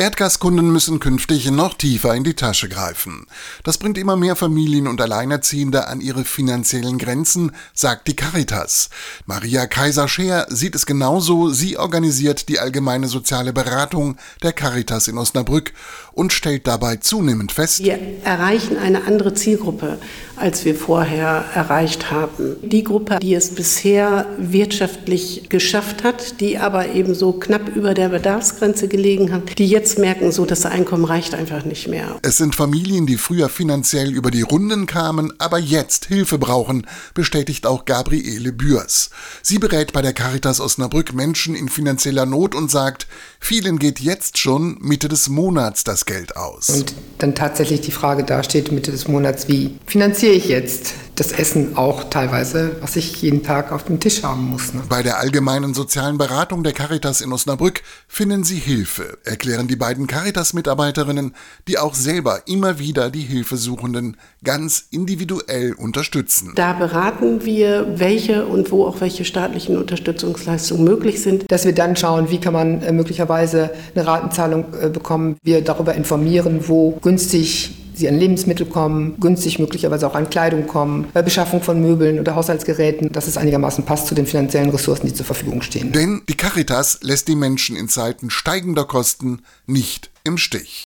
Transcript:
Erdgaskunden müssen künftig noch tiefer in die Tasche greifen. Das bringt immer mehr Familien und Alleinerziehende an ihre finanziellen Grenzen, sagt die Caritas. Maria Kaiser-Scheer sieht es genauso. Sie organisiert die allgemeine soziale Beratung der Caritas in Osnabrück und stellt dabei zunehmend fest, wir erreichen eine andere Zielgruppe, als wir vorher erreicht haben. Die Gruppe, die es bisher wirtschaftlich geschafft hat, die aber eben so knapp über der Bedarfsgrenze gelegen hat, die jetzt jetzt merken, so das Einkommen reicht einfach nicht mehr. Es sind Familien, die früher finanziell über die Runden kamen, aber jetzt Hilfe brauchen, bestätigt auch Gabriele Bührs. Sie berät bei der Caritas Osnabrück Menschen in finanzieller Not und sagt, vielen geht jetzt schon Mitte des Monats das Geld aus. Und dann tatsächlich die Frage dasteht, Mitte des Monats, wie finanziere ich jetzt das Essen auch teilweise, was ich jeden Tag auf dem Tisch haben muss. Ne? Bei der allgemeinen sozialen Beratung der Caritas in Osnabrück finden Sie Hilfe, erklären die beiden Caritas-Mitarbeiterinnen, die auch selber immer wieder die Hilfesuchenden ganz individuell unterstützen. Da beraten wir, welche und wo auch welche staatlichen Unterstützungsleistungen möglich sind. Dass wir dann schauen, wie kann man äh, möglicherweise eine Ratenzahlung äh, bekommen. Wir darüber informieren, wo günstig sie an Lebensmittel kommen, günstig möglicherweise auch an Kleidung kommen, bei Beschaffung von Möbeln oder Haushaltsgeräten, dass es einigermaßen passt zu den finanziellen Ressourcen, die zur Verfügung stehen. Denn die Caritas lässt die Menschen in Zeiten steigender Kosten nicht im Stich.